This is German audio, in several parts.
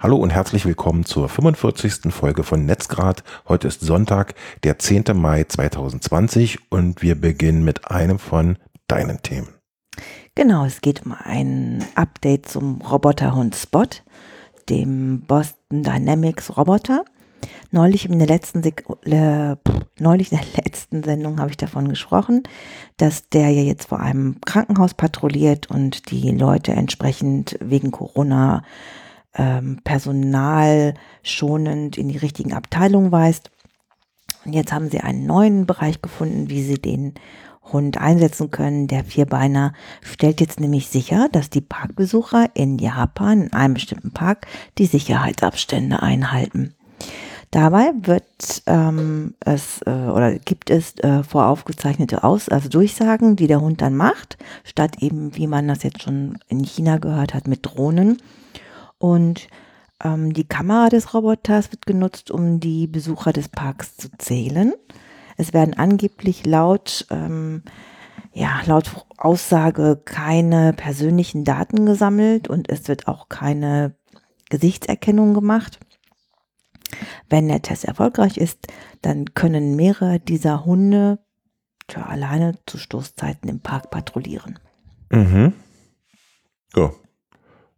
Hallo und herzlich willkommen zur 45. Folge von Netzgrad. Heute ist Sonntag, der 10. Mai 2020 und wir beginnen mit einem von deinen Themen. Genau, es geht um ein Update zum Roboterhund Spot, dem Boston Dynamics Roboter. Neulich in der letzten, Sek äh, neulich in der letzten Sendung habe ich davon gesprochen, dass der ja jetzt vor einem Krankenhaus patrouilliert und die Leute entsprechend wegen Corona ähm, personalschonend in die richtigen Abteilungen weist. Und jetzt haben sie einen neuen Bereich gefunden, wie sie den Hund einsetzen können. Der Vierbeiner stellt jetzt nämlich sicher, dass die Parkbesucher in Japan in einem bestimmten Park die Sicherheitsabstände einhalten. Dabei wird ähm, es äh, oder gibt es äh, voraufgezeichnete Aus also Durchsagen, die der Hund dann macht, statt eben, wie man das jetzt schon in China gehört hat, mit Drohnen. Und ähm, die Kamera des Roboters wird genutzt, um die Besucher des Parks zu zählen. Es werden angeblich laut, ähm, ja, laut Aussage keine persönlichen Daten gesammelt und es wird auch keine Gesichtserkennung gemacht. Wenn der Test erfolgreich ist, dann können mehrere dieser Hunde alleine zu Stoßzeiten im Park patrouillieren. Mhm. Ja,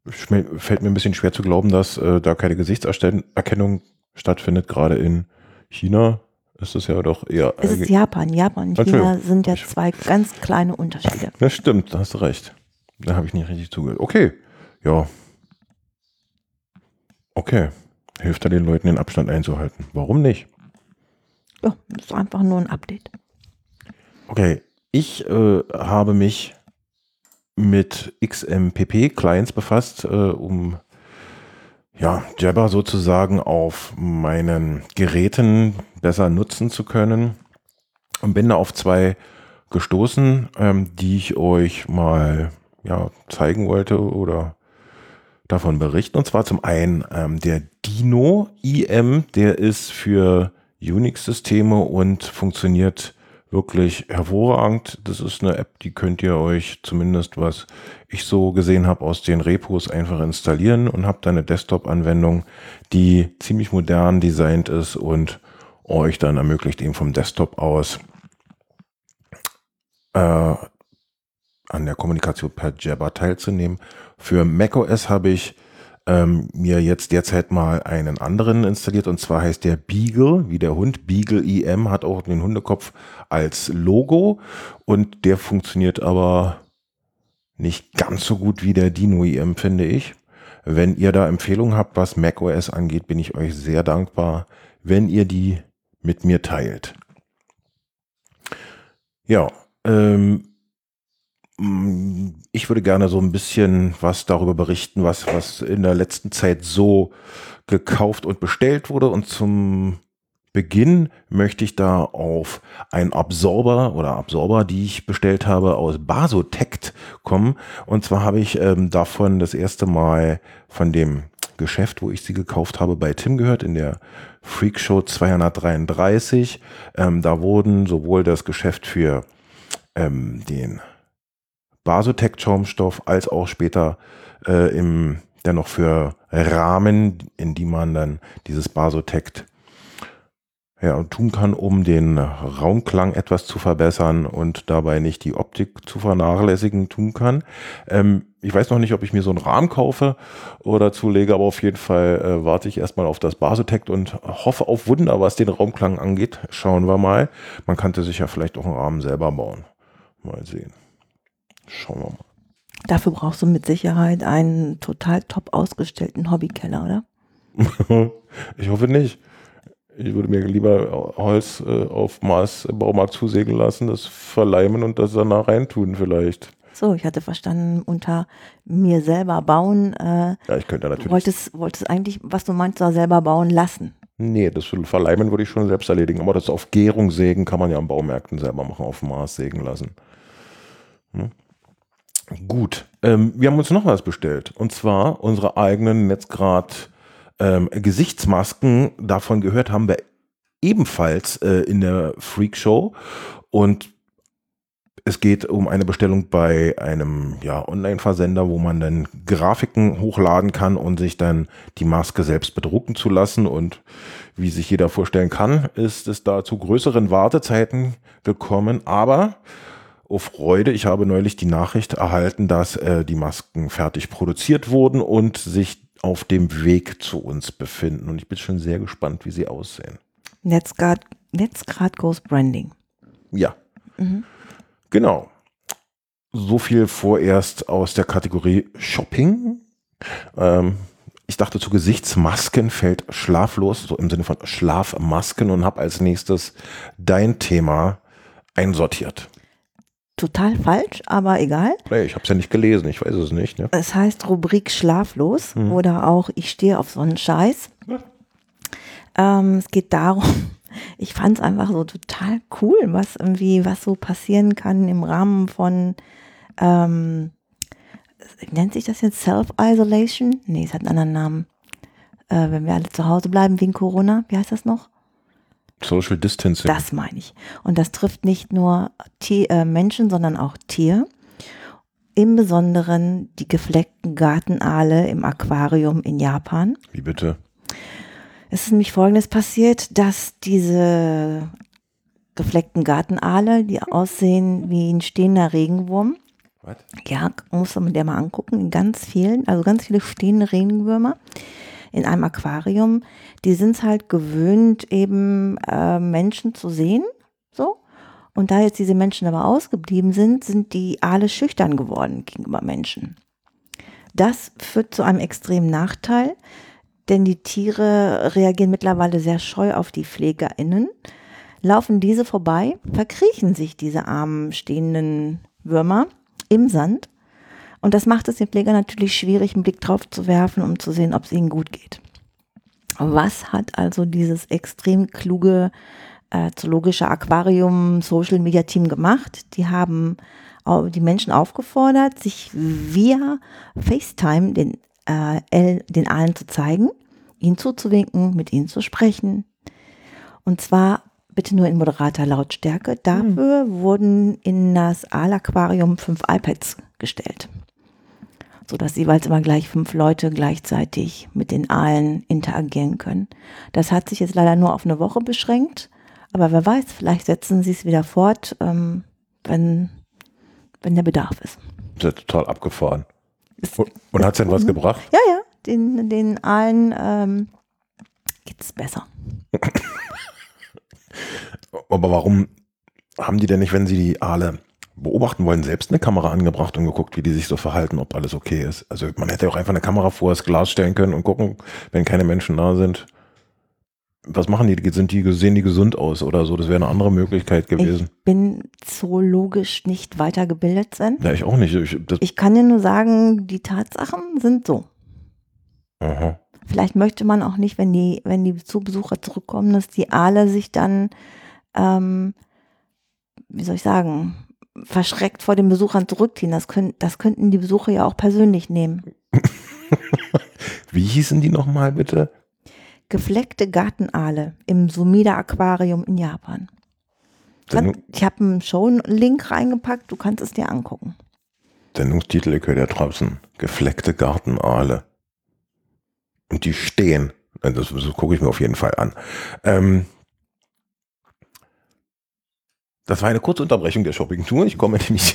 fällt mir ein bisschen schwer zu glauben, dass äh, da keine Gesichtserkennung stattfindet. Gerade in China ist es ja doch eher. Es ist Japan. Japan und China sind ja zwei ganz kleine Unterschiede. Das stimmt, da hast du recht. Da habe ich nicht richtig zugehört. Okay, ja. Okay. Hilft da den Leuten den Abstand einzuhalten. Warum nicht? Ja, das ist einfach nur ein Update. Okay, ich äh, habe mich mit XMPP-Clients befasst, äh, um ja, Jabber sozusagen auf meinen Geräten besser nutzen zu können. Und bin da auf zwei gestoßen, ähm, die ich euch mal ja, zeigen wollte oder davon berichten. Und zwar zum einen ähm, der Dino IM, der ist für Unix-Systeme und funktioniert wirklich hervorragend. Das ist eine App, die könnt ihr euch zumindest, was ich so gesehen habe, aus den Repos einfach installieren und habt eine Desktop-Anwendung, die ziemlich modern designt ist und euch dann ermöglicht, eben vom Desktop aus äh, an der Kommunikation per Jabber teilzunehmen. Für macOS habe ich ähm, mir jetzt derzeit mal einen anderen installiert und zwar heißt der Beagle, wie der Hund. Beagle IM hat auch den Hundekopf als Logo und der funktioniert aber nicht ganz so gut wie der Dino IM, finde ich. Wenn ihr da Empfehlungen habt, was macOS angeht, bin ich euch sehr dankbar, wenn ihr die mit mir teilt. Ja, ähm, ich würde gerne so ein bisschen was darüber berichten, was, was in der letzten Zeit so gekauft und bestellt wurde. Und zum Beginn möchte ich da auf einen Absorber oder Absorber, die ich bestellt habe, aus Basotect kommen. Und zwar habe ich ähm, davon das erste Mal von dem Geschäft, wo ich sie gekauft habe, bei Tim gehört, in der Freak Show 233. Ähm, da wurden sowohl das Geschäft für ähm, den Basotec-Schaumstoff als auch später äh, im dennoch für Rahmen, in die man dann dieses Basotec ja, tun kann, um den Raumklang etwas zu verbessern und dabei nicht die Optik zu vernachlässigen tun kann. Ähm, ich weiß noch nicht, ob ich mir so einen Rahmen kaufe oder zulege, aber auf jeden Fall äh, warte ich erstmal auf das Basotec und hoffe auf Wunder, was den Raumklang angeht. Schauen wir mal. Man könnte sich ja vielleicht auch einen Rahmen selber bauen. Mal sehen. Schauen wir mal. Dafür brauchst du mit Sicherheit einen total top ausgestellten Hobbykeller, oder? ich hoffe nicht. Ich würde mir lieber Holz äh, auf Maß im Baumarkt zusägen lassen, das verleimen und das danach reintun vielleicht. So, ich hatte verstanden, unter mir selber bauen. Äh, ja, ich könnte natürlich. Wolltest, wolltest eigentlich, was du meinst, da selber bauen lassen? Nee, das Verleimen würde ich schon selbst erledigen. Aber das auf Gärung sägen kann man ja an Baumärkten selber machen, auf Maß sägen lassen. Hm? Gut, ähm, wir haben uns noch was bestellt. Und zwar unsere eigenen Netzgrad ähm, Gesichtsmasken. Davon gehört haben wir ebenfalls äh, in der Freak Show. Und es geht um eine Bestellung bei einem ja, Online-Versender, wo man dann Grafiken hochladen kann und sich dann die Maske selbst bedrucken zu lassen. Und wie sich jeder vorstellen kann, ist es da zu größeren Wartezeiten gekommen. Aber, oh Freude, ich habe neulich die Nachricht erhalten, dass äh, die Masken fertig produziert wurden und sich auf dem Weg zu uns befinden. Und ich bin schon sehr gespannt, wie sie aussehen. Netzgrad, Netzgrad Goes Branding. Ja. Mhm. Genau. So viel vorerst aus der Kategorie Shopping. Ähm, ich dachte, zu Gesichtsmasken fällt schlaflos, so im Sinne von Schlafmasken und habe als nächstes dein Thema einsortiert. Total falsch, aber egal. Nee, ich habe es ja nicht gelesen, ich weiß es nicht. Ne? Es heißt Rubrik Schlaflos mhm. oder auch Ich stehe auf so einen Scheiß. Ja. Ähm, es geht darum, ich fand es einfach so total cool, was irgendwie, was so passieren kann im Rahmen von, ähm, nennt sich das jetzt Self-Isolation? Nee, es hat einen anderen Namen. Äh, wenn wir alle zu Hause bleiben wegen Corona, wie heißt das noch? Social Distancing. Das meine ich. Und das trifft nicht nur Tier, äh, Menschen, sondern auch Tier. Im Besonderen die gefleckten Gartenaale im Aquarium in Japan. Wie bitte? Es ist nämlich Folgendes passiert, dass diese gefleckten Gartenaale, die aussehen wie ein stehender Regenwurm, What? ja, muss man der mal angucken, in ganz vielen, also ganz viele stehende Regenwürmer in einem Aquarium, die sind es halt gewöhnt, eben äh, Menschen zu sehen, so. Und da jetzt diese Menschen aber ausgeblieben sind, sind die Aale schüchtern geworden gegenüber Menschen. Das führt zu einem extremen Nachteil, denn die Tiere reagieren mittlerweile sehr scheu auf die PflegerInnen. Laufen diese vorbei, verkriechen sich diese armen stehenden Würmer im Sand. Und das macht es den Pfleger natürlich schwierig, einen Blick drauf zu werfen, um zu sehen, ob es ihnen gut geht. Was hat also dieses extrem kluge äh, zoologische Aquarium Social Media Team gemacht? Die haben die Menschen aufgefordert, sich via FaceTime den äh, den allen zu zeigen, ihnen zuzuwinken, mit ihnen zu sprechen. Und zwar bitte nur in moderater Lautstärke. Dafür mhm. wurden in das Aal-Aquarium fünf iPads gestellt, sodass jeweils immer gleich fünf Leute gleichzeitig mit den Aalen interagieren können. Das hat sich jetzt leider nur auf eine Woche beschränkt, aber wer weiß, vielleicht setzen sie es wieder fort, ähm, wenn, wenn der Bedarf ist. Das ist total abgefahren. Und, und hat es denn was gebracht? Ja, ja, den, den Aalen ähm, geht es besser. Aber warum haben die denn nicht, wenn sie die Aale beobachten wollen, selbst eine Kamera angebracht und geguckt, wie die sich so verhalten, ob alles okay ist? Also man hätte auch einfach eine Kamera vor das Glas stellen können und gucken, wenn keine Menschen da sind. Was machen die? Sind die, sehen die gesund aus oder so? Das wäre eine andere Möglichkeit gewesen. Ich bin zoologisch nicht weitergebildet, Sven. Ja, ich auch nicht. Ich, ich kann dir nur sagen, die Tatsachen sind so. Aha. Vielleicht möchte man auch nicht, wenn die, wenn die Besucher zurückkommen, dass die Aale sich dann, ähm, wie soll ich sagen, verschreckt vor den Besuchern zurückziehen. Das, können, das könnten die Besucher ja auch persönlich nehmen. wie hießen die nochmal bitte? gefleckte Gartenaale im Sumida Aquarium in Japan. Kann, ich habe einen Show-Link reingepackt, du kannst es dir angucken. Sendungstitel, ich höre ja draußen. Gefleckte Gartenaale. Und die stehen. Das, das gucke ich mir auf jeden Fall an. Ähm, das war eine kurze Unterbrechung der Shopping-Tour. Ich komme nämlich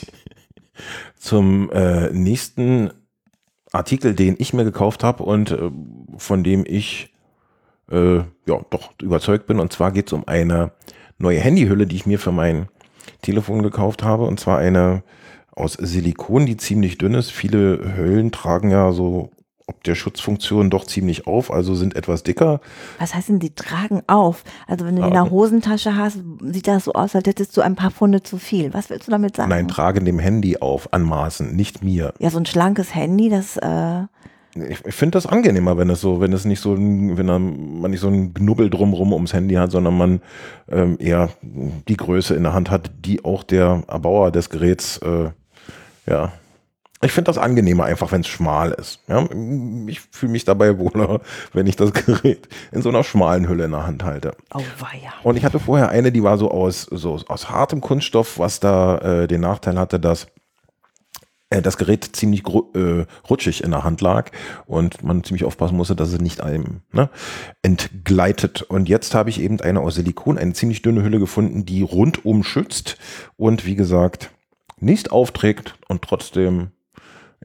zum äh, nächsten Artikel, den ich mir gekauft habe und äh, von dem ich äh, ja, doch überzeugt bin. Und zwar geht es um eine neue Handyhülle, die ich mir für mein Telefon gekauft habe. Und zwar eine aus Silikon, die ziemlich dünn ist. Viele Hüllen tragen ja so ob der Schutzfunktion doch ziemlich auf, also sind etwas dicker. Was heißt denn, die tragen auf? Also wenn du ja. in der Hosentasche hast, sieht das so aus, als hättest du ein paar Pfunde zu viel. Was willst du damit sagen? Nein, tragen dem Handy auf, anmaßen, nicht mir. Ja, so ein schlankes Handy, das äh, ich, ich finde das angenehmer, wenn es so, wenn es nicht so, wenn man nicht so ein Knubbel drumrum ums Handy hat, sondern man ähm, eher die Größe in der Hand hat, die auch der Erbauer des Geräts äh, ja, Ich finde das angenehmer einfach, wenn es schmal ist. Ja, ich fühle mich dabei wohler, wenn ich das Gerät in so einer schmalen Hülle in der Hand halte. Oh, weia. Und ich hatte vorher eine, die war so aus, so aus hartem Kunststoff, was da äh, den Nachteil hatte, dass äh, das Gerät ziemlich äh, rutschig in der Hand lag und man ziemlich aufpassen musste, dass es nicht einem ne, entgleitet. Und jetzt habe ich eben eine aus Silikon, eine ziemlich dünne Hülle gefunden, die rundum schützt und wie gesagt nicht aufträgt und trotzdem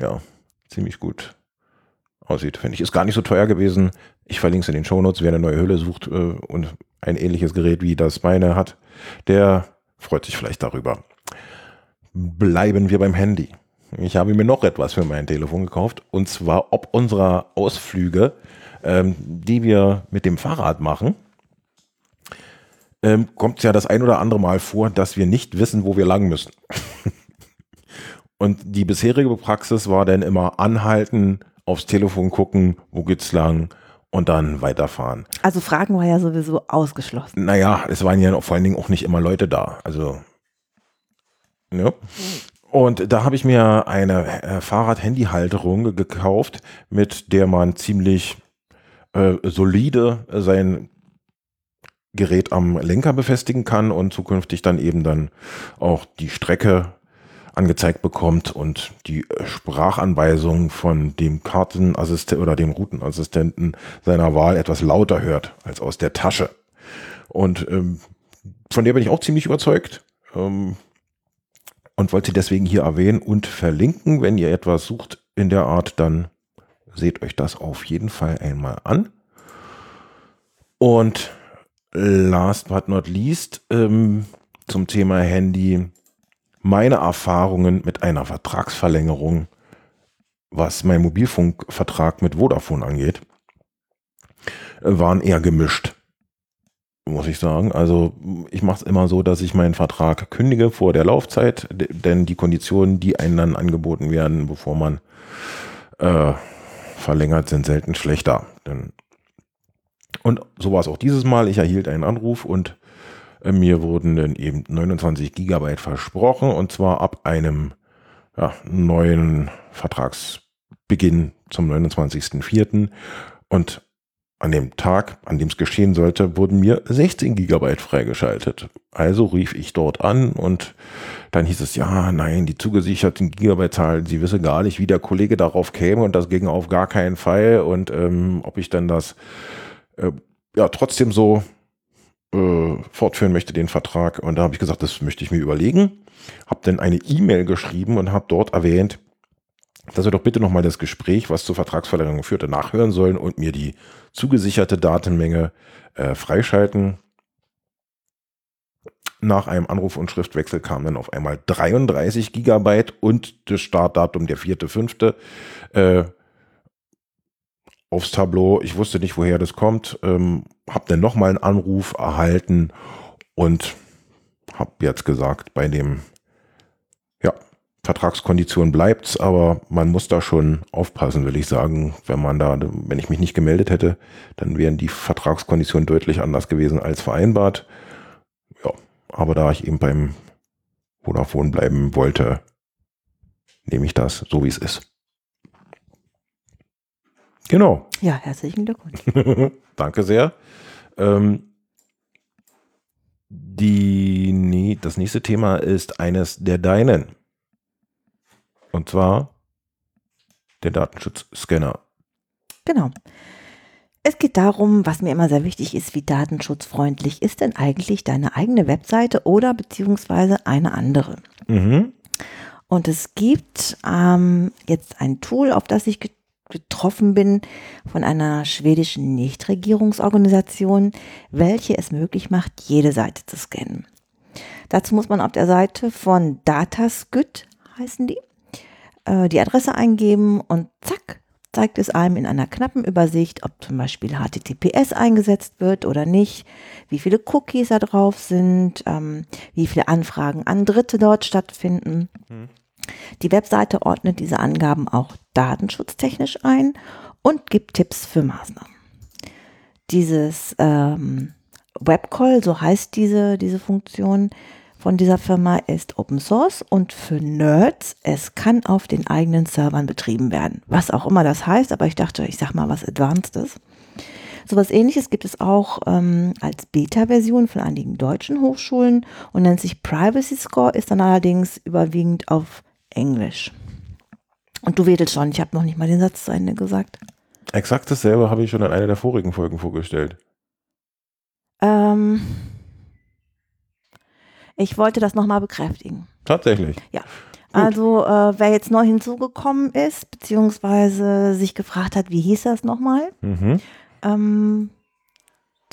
ja, ziemlich gut aussieht, finde ich. Ist gar nicht so teuer gewesen. Ich verlinke es in den Shownotes, wer eine neue Hülle sucht äh, und ein ähnliches Gerät wie das meine hat, der freut sich vielleicht darüber. Bleiben wir beim Handy. Ich habe mir noch etwas für mein Telefon gekauft und zwar ob unserer Ausflüge, ähm, die wir mit dem Fahrrad machen, ähm, kommt ja das ein oder andere Mal vor, dass wir nicht wissen, wo wir lang müssen. Und die bisherige Praxis war dann immer anhalten, aufs Telefon gucken, wo geht's lang und dann weiterfahren. Also Fragen war ja sowieso ausgeschlossen. Naja, es waren ja vor allen Dingen auch nicht immer Leute da. Also, ne? Und da habe ich mir eine äh, Fahrrad-Handy-Halterung gekauft, mit der man ziemlich äh, solide sein Gerät am Lenker befestigen kann und zukünftig dann eben dann auch die Strecke angezeigt bekommt und die Sprachanweisung von dem Kartenassistenten oder dem Routenassistenten seiner Wahl etwas lauter hört als aus der Tasche. Und ähm, von der bin ich auch ziemlich überzeugt ähm, und wollte sie deswegen hier erwähnen und verlinken. Wenn ihr etwas sucht in der Art, dann seht euch das auf jeden Fall einmal an. Und last but not least ähm, zum Thema Handy meine Erfahrungen mit einer Vertragsverlängerung, was mein Mobilfunkvertrag mit Vodafone angeht, waren eher gemischt, muss ich sagen. Also ich mache es immer so, dass ich meinen Vertrag kündige vor der Laufzeit, denn die Konditionen, die einem dann angeboten werden, bevor man äh, verlängert, sind selten schlechter. Denn und so war es auch dieses Mal. Ich erhielt einen Anruf und äh, mir wurden dann eben 29 Gigabyte versprochen und zwar ab einem ja, neuen Vertragsbeginn zum 29.04. Und an dem Tag, an dem es geschehen sollte, wurden mir 16 Gigabyte freigeschaltet. Also rief ich dort an und dann hieß es, ja, nein, die zugesicherten Gigabyte-Zahlen, sie wisse gar nicht, wie der Kollege darauf käme und das ging auf gar keinen Fall und ähm, ob ich dann das äh, ja trotzdem so äh, fortführen möchte, den Vertrag. Und da habe ich gesagt, das möchte ich mir überlegen. Habe dann eine E-Mail geschrieben und habe dort erwähnt, dass wir doch bitte nochmal das Gespräch, was zur Vertragsverlängerung führte, nachhören sollen und mir die zugesicherte Datenmenge äh, freischalten. Nach einem Anruf und Schriftwechsel kam dann auf einmal 33 Gigabyte und das Startdatum der 4.5. Äh, aufs Tableau. Ich wusste nicht, woher das kommt. Ähm, habe dann nochmal einen Anruf erhalten und habe jetzt gesagt, bei dem ja, Vertragskondition bleibt's, aber man muss da schon aufpassen, will ich sagen. Wenn man da, wenn ich mich nicht gemeldet hätte, dann wären die Vertragskonditionen deutlich anders gewesen als vereinbart. Ja, aber da ich eben beim Vodafone bleiben wollte, nehme ich das so, wie es ist. Genau. Ja, herzlichen Glückwunsch. Danke sehr. Ähm, die, das nächste Thema ist eines der deinen. Und zwar der Datenschutzscanner. Genau. Es geht darum, was mir immer sehr wichtig ist, wie datenschutzfreundlich ist denn eigentlich deine eigene Webseite oder beziehungsweise eine andere. Mhm. Und es gibt ähm, jetzt ein Tool, auf das ich betroffen bin von einer schwedischen Nichtregierungsorganisation, welche es möglich macht, jede Seite zu scannen. Dazu muss man auf der Seite von Dataskyt heißen die, äh, die Adresse eingeben und zack, zeigt es einem in einer knappen Übersicht, ob zum Beispiel HTTPS eingesetzt wird oder nicht, wie viele Cookies da drauf sind, ähm, wie viele Anfragen an Dritte dort stattfinden. Mhm. Die Webseite ordnet diese Angaben auch datenschutztechnisch ein und gibt Tipps für Maßnahmen. Dieses ähm, Webcall, so heißt diese, diese Funktion, von dieser Firma ist Open Source und für Nerds, es kann auf den eigenen Servern betrieben werden. Was auch immer das heißt, aber ich dachte, ich sag mal was Advancedes. Sowas ähnliches gibt es auch ähm, als Beta-Version von einigen deutschen Hochschulen und nennt sich Privacy Score, ist dann allerdings überwiegend auf Englisch. Und du wedelst schon, ich habe noch nicht mal den Satz zu Ende gesagt. Exakt dasselbe habe ich schon in einer der vorigen Folgen vorgestellt. Ähm, ich wollte das nochmal bekräftigen. Tatsächlich. Ja. Also äh, wer jetzt neu hinzugekommen ist, beziehungsweise sich gefragt hat, wie hieß das nochmal, Mhm. ähm,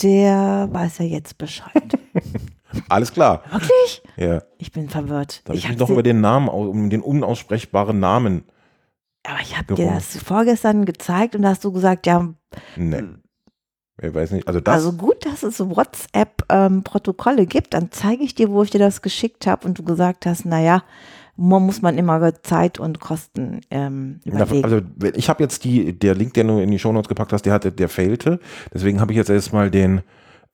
der weiß ja jetzt Bescheid. Alles klar. Wirklich? Ja. Ich bin verwirrt. Da habe ich hab mich noch sie- über den Namen, um den unaussprechbaren Namen. aber ich habe dir das vorgestern gezeigt und da hast du gesagt, ja, Ne. Ich weiß nicht. Also das. also gut, dass es so WhatsApp-Protokolle gibt, dann zeige ich dir, wo ich dir das geschickt habe und du gesagt hast, naja, man muss man immer Zeit und Kosten ähm, überlegen. also ich habe jetzt die, der Link, den du in die Shownotes gepackt hast, der hatte, der failte. Deswegen habe ich jetzt erstmal den,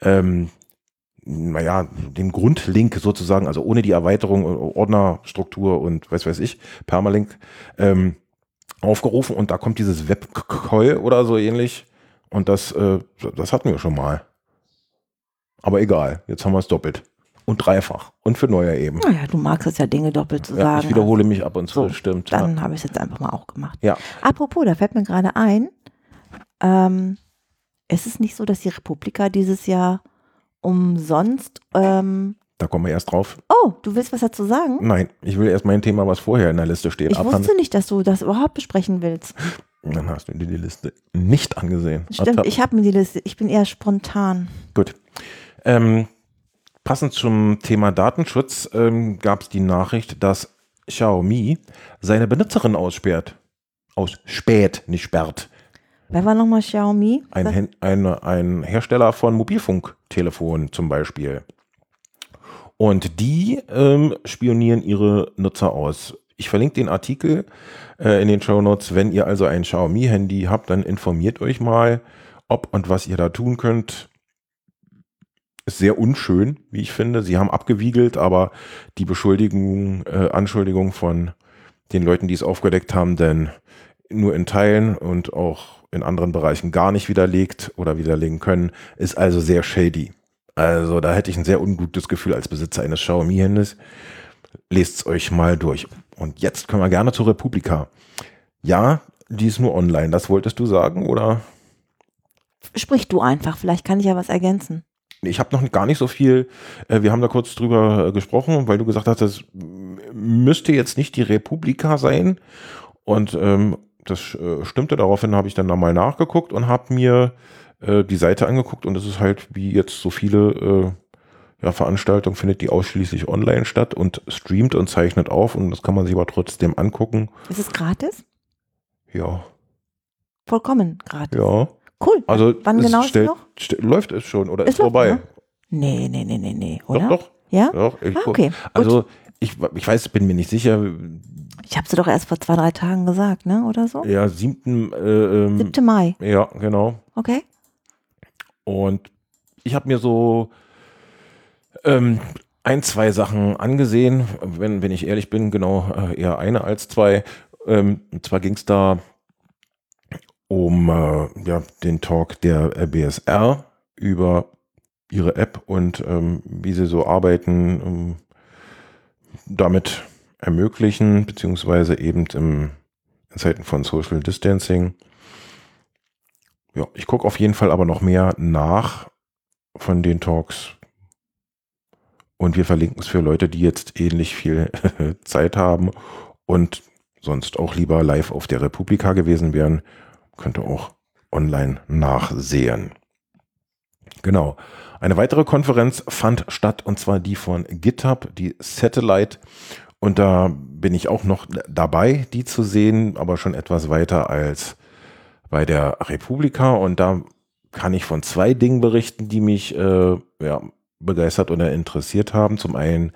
ähm, naja, den Grundlink sozusagen, also ohne die Erweiterung, äh, Ordnerstruktur und weiß weiß ich, Permalink, ähm, aufgerufen und da kommt dieses Webcoil oder so ähnlich und das, äh, das hatten wir schon mal. Aber egal, jetzt haben wir es doppelt und dreifach und für neue eben. naja, du magst es ja Dinge doppelt zu Ja, sagen. ich wiederhole mich ab und zu, So, stimmt. Dann ja. habe ich es jetzt einfach mal auch gemacht. Ja. Apropos, da fällt mir gerade ein, ähm, ist es nicht so, dass die Republika dieses Jahr umsonst, ähm, Da kommen wir erst drauf. oh, du willst was dazu sagen? Nein, ich will erst mein Thema, was vorher in der Liste steht, Ich abhandeln. wusste nicht, dass du das überhaupt besprechen willst. Dann hast du dir die Liste nicht angesehen. Stimmt, ich habe mir die Liste, ich bin eher spontan. Gut. Ähm, passend zum Thema Datenschutz ähm, gab es die Nachricht, dass Xiaomi seine Benutzerin aussperrt. Ausspäht, nicht sperrt. Wer war nochmal Xiaomi? Ein, ein, ein Hersteller von Mobilfunktelefonen zum Beispiel. Und die ähm, spionieren ihre Nutzer aus. Ich verlinke den Artikel äh, in den Show Notes. Wenn ihr also ein Xiaomi-Handy habt, dann informiert euch mal, ob und was ihr da tun könnt. Ist sehr unschön, wie ich finde. Sie haben abgewiegelt, aber die Beschuldigung, äh, Anschuldigung von den Leuten, die es aufgedeckt haben, denn nur in Teilen und auch in anderen Bereichen gar nicht widerlegt oder widerlegen können, ist also sehr shady. Also da hätte ich ein sehr ungutes Gefühl als Besitzer eines Xiaomi-Handys. Lest es euch mal durch. Und jetzt können wir gerne zur Republika. Ja, die ist nur online. Das wolltest du sagen, oder? Sprich du einfach, vielleicht kann ich ja was ergänzen. Ich habe noch gar nicht so viel. äh, Wir haben da kurz drüber äh, gesprochen, weil du gesagt hast, m- müsste jetzt nicht die Republika sein. Und ähm, das äh, stimmte. Daraufhin habe ich dann nochmal nachgeguckt und habe mir äh, die Seite angeguckt. Und es ist halt, wie jetzt so viele äh, ja, Veranstaltungen, findet die ausschließlich online statt und streamt und zeichnet auf. Und das kann man sich aber trotzdem angucken. Ist es gratis? Ja, Vollkommen gratis. ja. Cool. Also Wann genau ist es noch? läuft es schon oder ist läuft, vorbei? ne? Nee, nee, nee, nee, nee, oder? Doch, doch. Ja? doch Ah, okay, gut. Also ich, ich weiß, bin mir nicht sicher. Ich habe sie doch erst vor zwei, drei Tagen gesagt, ne? Oder so? Ja, 7. Äh, ähm, 7. Mai, ja, genau. okay? Und ich habe mir so ähm, ein, zwei Sachen angesehen, wenn, wenn ich ehrlich bin, genau äh, eher eine als zwei. Ähm, und zwar ging es da um äh, ja, den Talk der BSR über ihre App und ähm, wie sie so arbeiten, ähm, damit ermöglichen, beziehungsweise eben im, in Zeiten von Social Distancing. Ja, ich gucke auf jeden Fall aber noch mehr nach von den Talks. Und wir verlinken es für Leute, die jetzt ähnlich viel Zeit haben und sonst auch lieber live auf der Republika gewesen wären, könnt ihr auch online nachsehen. Genau. Eine weitere Konferenz fand statt und zwar die von GitHub, die Satellite. Und da bin ich auch noch dabei, die zu sehen, aber schon etwas weiter als bei der Republika. Und da kann ich von zwei Dingen berichten, die mich äh, ja, begeistert oder interessiert haben. Zum einen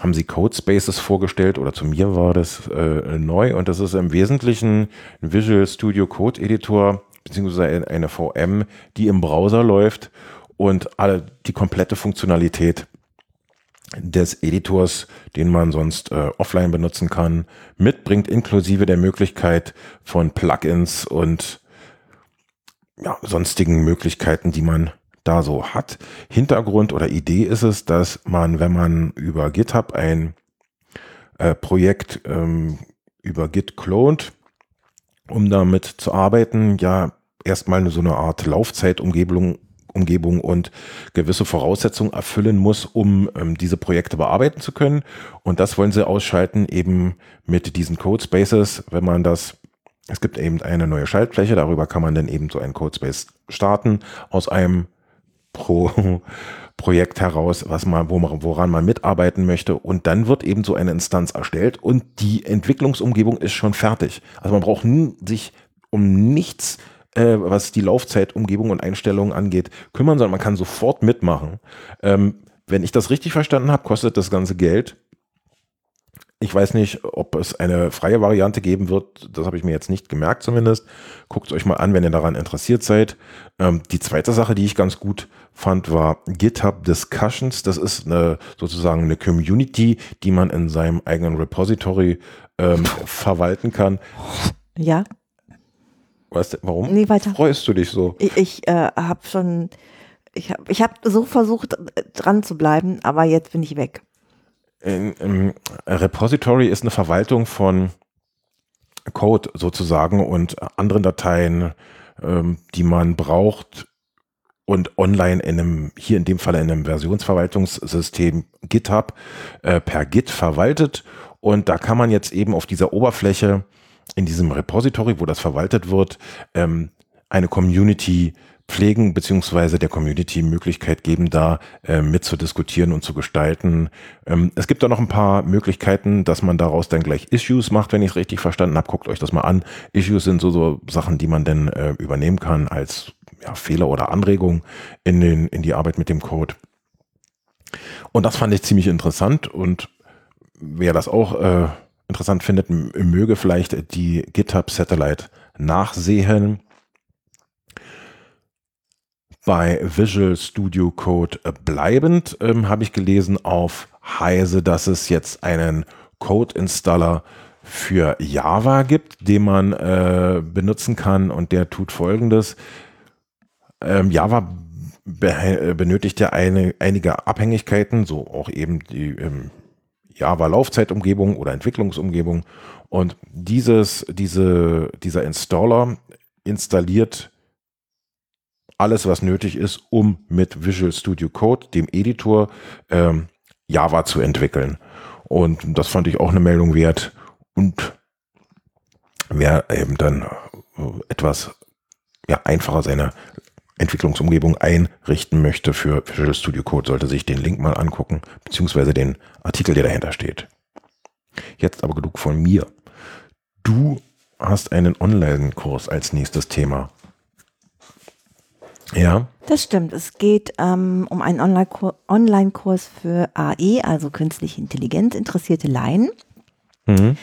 haben sie Codespaces vorgestellt oder zu mir war das äh, neu und das ist im Wesentlichen ein Visual Studio Code Editor beziehungsweise eine VM, die im Browser läuft und alle die komplette Funktionalität des Editors, den man sonst äh, offline benutzen kann, mitbringt, inklusive der Möglichkeit von Plugins und ja, sonstigen Möglichkeiten, die man da so hat. Hintergrund oder Idee ist es, dass man, wenn man über GitHub ein äh, Projekt ähm, über Git clont, um damit zu arbeiten, ja erstmal so eine Art Laufzeitumgebung Umgebung und gewisse Voraussetzungen erfüllen muss, um ähm, diese Projekte bearbeiten zu können. Und das wollen sie ausschalten eben mit diesen Codespaces, wenn man das es gibt eben eine neue Schaltfläche, darüber kann man dann eben so einen Codespace starten aus einem Pro Projekt heraus, was man, wo man, woran man mitarbeiten möchte. Und dann wird eben so eine Instanz erstellt und die Entwicklungsumgebung ist schon fertig. Also man braucht sich um nichts, äh, was die Laufzeitumgebung und Einstellungen angeht, kümmern, sondern man kann sofort mitmachen. Ähm, wenn ich das richtig verstanden habe, kostet das ganze Geld. Ich weiß nicht, ob es eine freie Variante geben wird. Das habe ich mir jetzt nicht gemerkt zumindest. Guckt es euch mal an, wenn ihr daran interessiert seid. Ähm, die zweite Sache, die ich ganz gut fand, war GitHub Discussions. Das ist eine, sozusagen eine Community, die man in seinem eigenen Repository ähm, verwalten kann. Ja. Weißt du, warum Nee, weiter. freust du dich so? Ich, ich äh, habe schon, ich habe ich hab so versucht, äh, dran zu bleiben, aber jetzt bin ich weg. Ein, ein Repository ist eine Verwaltung von Code sozusagen und anderen Dateien, ähm, die man braucht und online in einem, hier in dem Fall in einem Versionsverwaltungssystem GitHub äh, per Git verwaltet. Und da kann man jetzt eben auf dieser Oberfläche in diesem Repository, wo das verwaltet wird, ähm, eine Community pflegen, beziehungsweise der Community Möglichkeit geben, da äh, mit zu diskutieren und zu gestalten. Ähm, es gibt da noch ein paar Möglichkeiten, dass man daraus dann gleich Issues macht, wenn ich es richtig verstanden habe. Guckt euch das mal an. Issues sind so, so Sachen, die man dann äh, übernehmen kann als ja, Fehler oder Anregung in, den, in die Arbeit mit dem Code. Und das fand ich ziemlich interessant und wer das auch äh, interessant findet, möge vielleicht die GitHub Satellite nachsehen. Bei Visual Studio Code bleibend ähm, habe ich gelesen auf Heise, dass es jetzt einen Code-Installer für Java gibt, den man äh, benutzen kann und der tut folgendes. Ähm, Java be benötigt ja eine, einige Abhängigkeiten, so auch eben die ähm, Java-Laufzeitumgebung oder Entwicklungsumgebung. Und dieses, diese, dieser Installer installiert alles, was nötig ist, um mit Visual Studio Code, dem Editor, ähm, Java zu entwickeln. Und das fand ich auch eine Meldung wert. Und wer eben dann äh, etwas ja, einfacher seine Entwicklungsumgebung einrichten möchte für Visual Studio Code, sollte sich den Link mal angucken, beziehungsweise den Artikel, der dahinter steht. Jetzt aber genug von mir. Du hast einen Online-Kurs als nächstes Thema. Ja. Das stimmt. Es geht ähm, um einen Online-Kurs für AI, also künstliche Intelligenz, interessierte Laien. Mhm.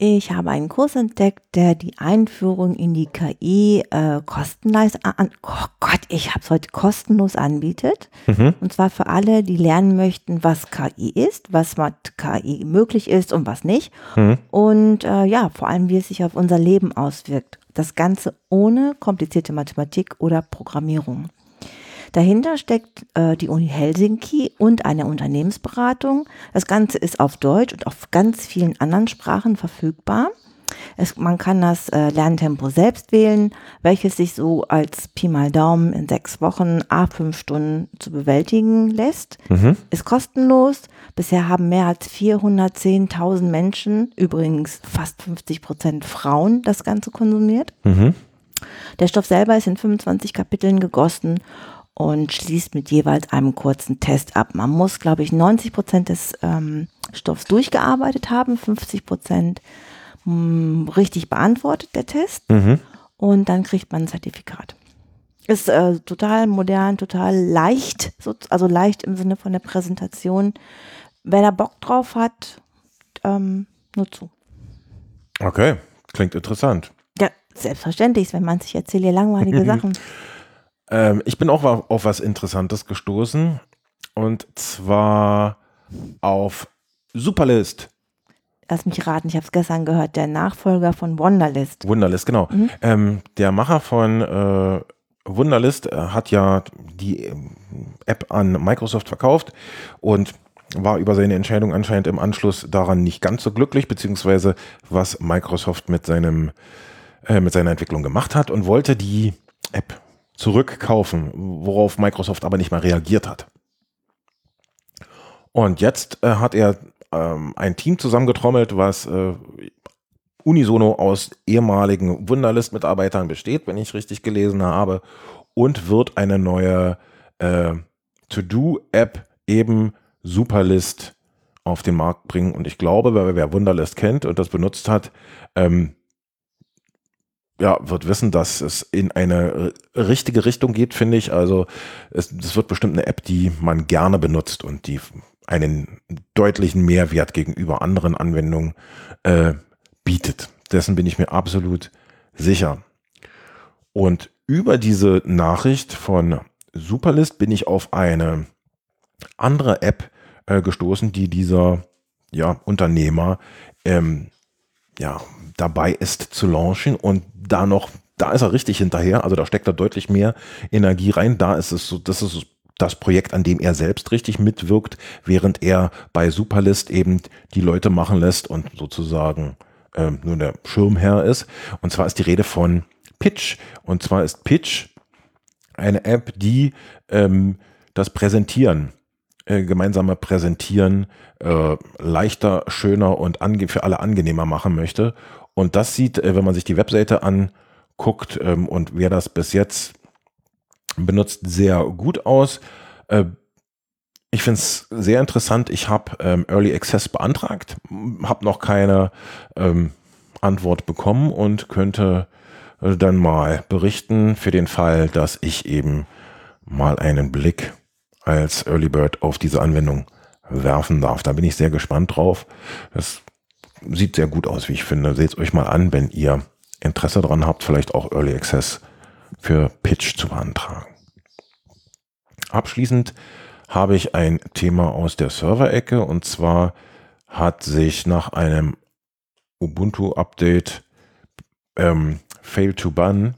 Ich habe einen Kurs entdeckt, der die Einführung in die KI äh, kostenlos an, oh Gott, ich habe es heute kostenlos anbietet. Mhm. Und zwar für alle, die lernen möchten, was KI ist, was mit KI möglich ist und was nicht. Mhm. Und äh, ja, vor allem, wie es sich auf unser Leben auswirkt. Das Ganze ohne komplizierte Mathematik oder Programmierung. Dahinter steckt äh, die Uni Helsinki und eine Unternehmensberatung. Das Ganze ist auf Deutsch und auf ganz vielen anderen Sprachen verfügbar. Es, man kann das äh, Lerntempo selbst wählen, welches sich so als Pi mal Daumen in sechs Wochen, a fünf Stunden zu bewältigen lässt. Mhm. Ist kostenlos. Bisher haben mehr als 410.000 Menschen, übrigens fast 50 Prozent Frauen, das Ganze konsumiert. Mhm. Der Stoff selber ist in 25 Kapiteln gegossen und schließt mit jeweils einem kurzen Test ab. Man muss, glaube ich, 90 Prozent des ähm, Stoffs durchgearbeitet haben, 50 Prozent hm, richtig beantwortet, der Test. Mhm. Und dann kriegt man ein Zertifikat. Ist äh, total modern, total leicht, so, also leicht im Sinne von der Präsentation. Wer da Bock drauf hat, ähm, nur zu. Okay, klingt interessant. Ja, selbstverständlich, wenn man sich erzählt, langweilige Sachen. Ähm, ich bin auch auf, was Interessantes gestoßen. Und zwar auf Superlist. Lass mich raten, ich habe es gestern gehört, der Nachfolger von Wunderlist. Wunderlist, genau. Mhm. Ähm, der Macher von äh, Wunderlist äh, hat ja die äh, App an Microsoft verkauft und war über seine Entscheidung anscheinend im Anschluss daran nicht ganz so glücklich, beziehungsweise was Microsoft mit seinem äh, mit seiner Entwicklung gemacht hat und wollte die App zurückkaufen, worauf Microsoft aber nicht mal reagiert hat. Und jetzt äh, hat er ähm, ein Team zusammengetrommelt, was äh, unisono aus ehemaligen Wunderlist-Mitarbeitern besteht, wenn ich richtig gelesen habe, und wird eine neue äh, To-Do-App eben Superlist auf den Markt bringen. Und ich glaube, wer, wer Wunderlist kennt und das benutzt hat, ähm, ja, wird wissen, dass es in eine richtige Richtung geht, finde ich. Also es, es wird bestimmt eine App, die man gerne benutzt und die einen deutlichen Mehrwert gegenüber anderen Anwendungen äh, bietet. Dessen bin ich mir absolut sicher. Und über diese Nachricht von Superlist bin ich auf eine andere App äh, gestoßen, die dieser ja, Unternehmer ähm, ja, dabei ist zu launchen und da noch, da ist er richtig hinterher, also da steckt er deutlich mehr Energie rein, da ist es so, das ist das Projekt, an dem er selbst richtig mitwirkt, während er bei Superlist eben die Leute machen lässt und sozusagen ähm, nur der Schirmherr ist. Und zwar ist die Rede von Pitch. Und zwar ist Pitch eine App, die ähm, das Präsentieren, äh, gemeinsame Präsentieren äh, leichter, schöner und für alle angenehmer machen möchte. Und das sieht, äh, wenn man sich die Webseite anguckt ähm, und wer das bis jetzt benutzt, sehr gut aus. Äh, ich finde es sehr interessant. Ich habe ähm, Early Access beantragt, habe noch keine ähm, Antwort bekommen und könnte äh, dann mal berichten für den Fall, dass ich eben mal einen Blick als Early Bird auf diese Anwendung werfen darf. Da bin ich sehr gespannt drauf. Das sieht sehr gut aus, wie ich finde. Seht es euch mal an, wenn ihr Interesse daran habt, vielleicht auch Early Access für Pitch zu beantragen. Abschließend habe ich ein Thema aus der Server-Ecke und zwar hat sich nach einem Ubuntu-Update ähm, Fail to Ban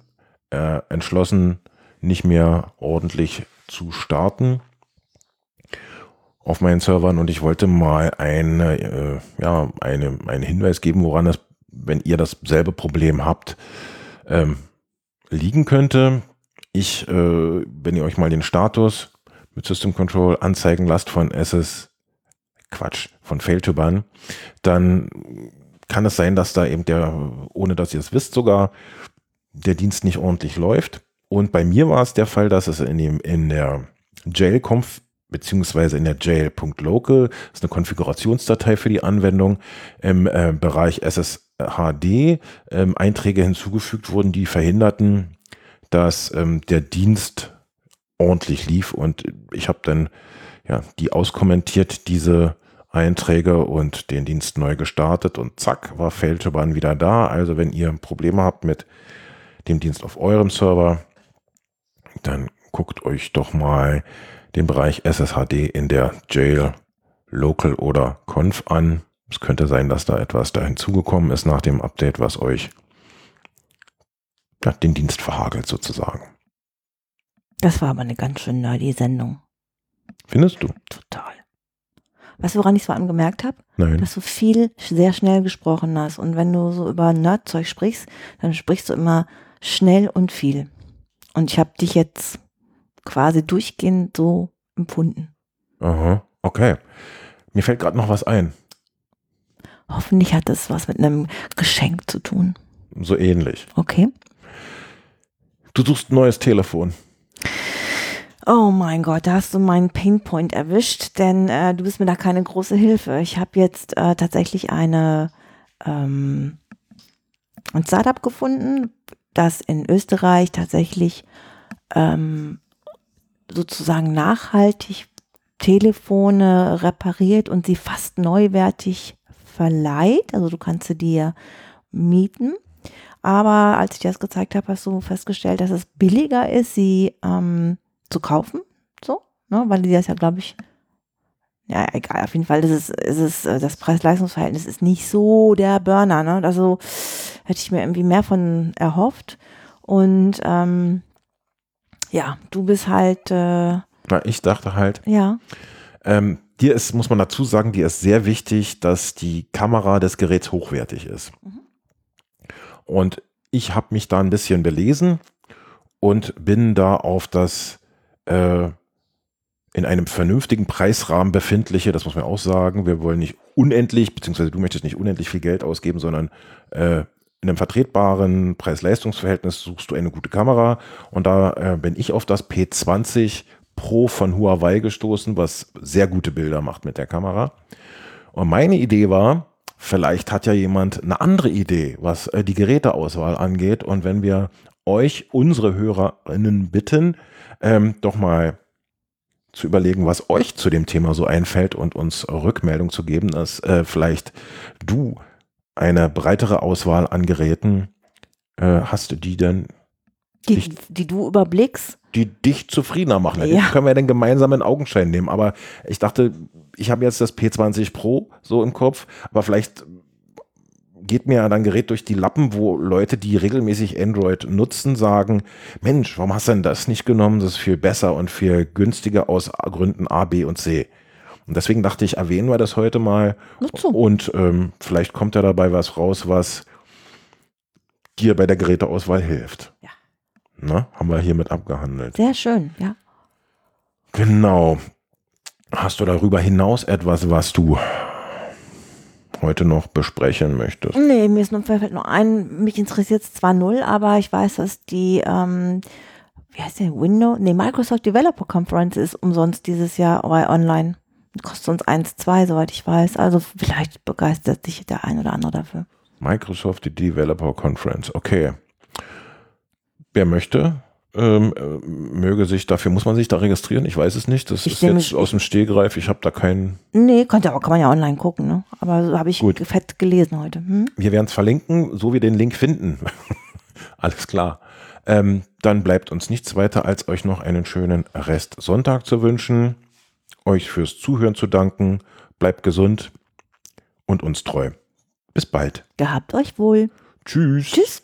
äh, entschlossen, nicht mehr ordentlich zu starten auf meinen Servern und ich wollte mal eine, äh, ja, eine, einen Hinweis geben, woran es, wenn ihr dasselbe Problem habt, ähm, liegen könnte. Ich, äh, wenn ihr euch mal den Status mit System Control anzeigen lasst von SS, Quatsch, von Fail to Ban, dann kann es sein, dass da eben der, ohne dass ihr es wisst sogar, der Dienst nicht ordentlich läuft. Und bei mir war es der Fall, dass es in, dem, in der Jail-Conf beziehungsweise in der jail.local, ist eine Konfigurationsdatei für die Anwendung, im äh, Bereich SSHD ähm, Einträge hinzugefügt wurden, die verhinderten, dass ähm, der Dienst ordentlich lief. Und ich habe dann ja die auskommentiert, diese Einträge und den Dienst neu gestartet. Und zack, war Failtobahn wieder da. Also wenn ihr Probleme habt mit dem Dienst auf eurem Server, dann guckt euch doch mal den Bereich SSHD in der Jail Local oder Conf an. Es könnte sein, dass da etwas da hinzugekommen ist nach dem Update, was euch ja, den Dienst verhagelt sozusagen. Das war aber eine ganz schön nerdy Sendung. Findest du? Total. Weißt du, woran ich es vor allem gemerkt habe? Nein. Dass du viel sehr schnell gesprochen hast. Und wenn du so über Nerdzeug sprichst, dann sprichst du immer schnell und viel. Und ich habe dich jetzt quasi durchgehend so empfunden. Aha, okay. Mir fällt gerade noch was ein. Hoffentlich hat das was mit einem Geschenk zu tun. So ähnlich. Okay. Du suchst ein neues Telefon. Oh mein Gott, da hast du meinen Painpoint erwischt, denn äh, du bist mir da keine große Hilfe. Ich habe jetzt äh, tatsächlich eine ähm, ein Startup gefunden, das in Österreich tatsächlich ähm, sozusagen nachhaltig Telefone repariert und sie fast neuwertig verleiht. Also du kannst sie dir mieten. Aber als ich dir das gezeigt habe, hast du festgestellt, dass es billiger ist, sie ähm, zu kaufen. So, ne? weil die das ja, glaube ich, ja, egal, auf jeden Fall ist es, ist es, äh, das Preis-Leistungs-Verhältnis ist nicht so der Burner, ne? Also hätte ich mir irgendwie mehr von erhofft. Und ähm, ja, du bist halt, äh, Na, ich dachte halt, ja, ähm, dir ist, muss man dazu sagen, dir ist sehr wichtig, dass die Kamera des Geräts hochwertig ist. Und ich habe mich da ein bisschen belesen und bin da auf das äh, in einem vernünftigen Preisrahmen befindliche, das muss man auch sagen, wir wollen nicht unendlich, beziehungsweise du möchtest nicht unendlich viel Geld ausgeben, sondern äh, in einem vertretbaren Preis-Leistungs-Verhältnis suchst du eine gute Kamera und da äh, bin ich auf das P20 Pro von Huawei gestoßen, was sehr gute Bilder macht mit der Kamera. Und meine Idee war, vielleicht hat ja jemand eine andere Idee, was äh, die Geräteauswahl angeht. Und wenn wir euch, unsere Hörerinnen, bitten, ähm, doch mal zu überlegen, was euch zu dem Thema so einfällt und uns Rückmeldung zu geben, dass äh, vielleicht du eine breitere Auswahl an Geräten äh, hast, die dann die, Ich- die du überblickst. die dich zufriedener machen. Ja. Die können wir dann gemeinsam in Augenschein nehmen. Aber ich dachte, ich habe jetzt das P20 Pro so im Kopf, aber vielleicht geht mir dann Gerät durch die Lappen, wo Leute, die regelmäßig Android nutzen, sagen, Mensch, warum hast du denn das nicht genommen? Das ist viel besser und viel günstiger aus Gründen A, B und C. Und deswegen dachte ich, erwähnen wir das heute mal. Nur zu. Und ähm, vielleicht kommt ja dabei was raus, was dir bei der Geräteauswahl hilft. Ja. Na, haben wir hiermit abgehandelt. Sehr schön, ja. Genau. Hast du darüber hinaus etwas, was du heute noch besprechen möchtest? Nee, mir ist nur fällt nur ein, mich interessiert es zwar null, aber ich weiß, dass die, ähm, wie heißt der, Windows, nee, Microsoft Developer Conference ist umsonst dieses Jahr bei online. Kostet uns 1,2, soweit ich weiß. Also vielleicht begeistert sich der ein oder andere dafür. Microsoft die Developer Conference. Okay. Wer möchte, ähm, äh, möge sich dafür, muss man sich da registrieren? Ich weiß es nicht. Das Ich ist jetzt aus dem Stehgreif. Ich habe da keinen. Nee, kann, aber kann man ja online gucken, ne? Aber so habe ich Gut. fett gelesen heute. Hm? Wir werden es verlinken, so wir den Link finden. Alles klar. Ähm, dann bleibt uns nichts weiter, als euch noch einen schönen Rest Sonntag zu wünschen, euch fürs Zuhören zu danken. Bleibt gesund und uns treu. Bis bald. Gehabt euch wohl. Tschüss. Tschüss.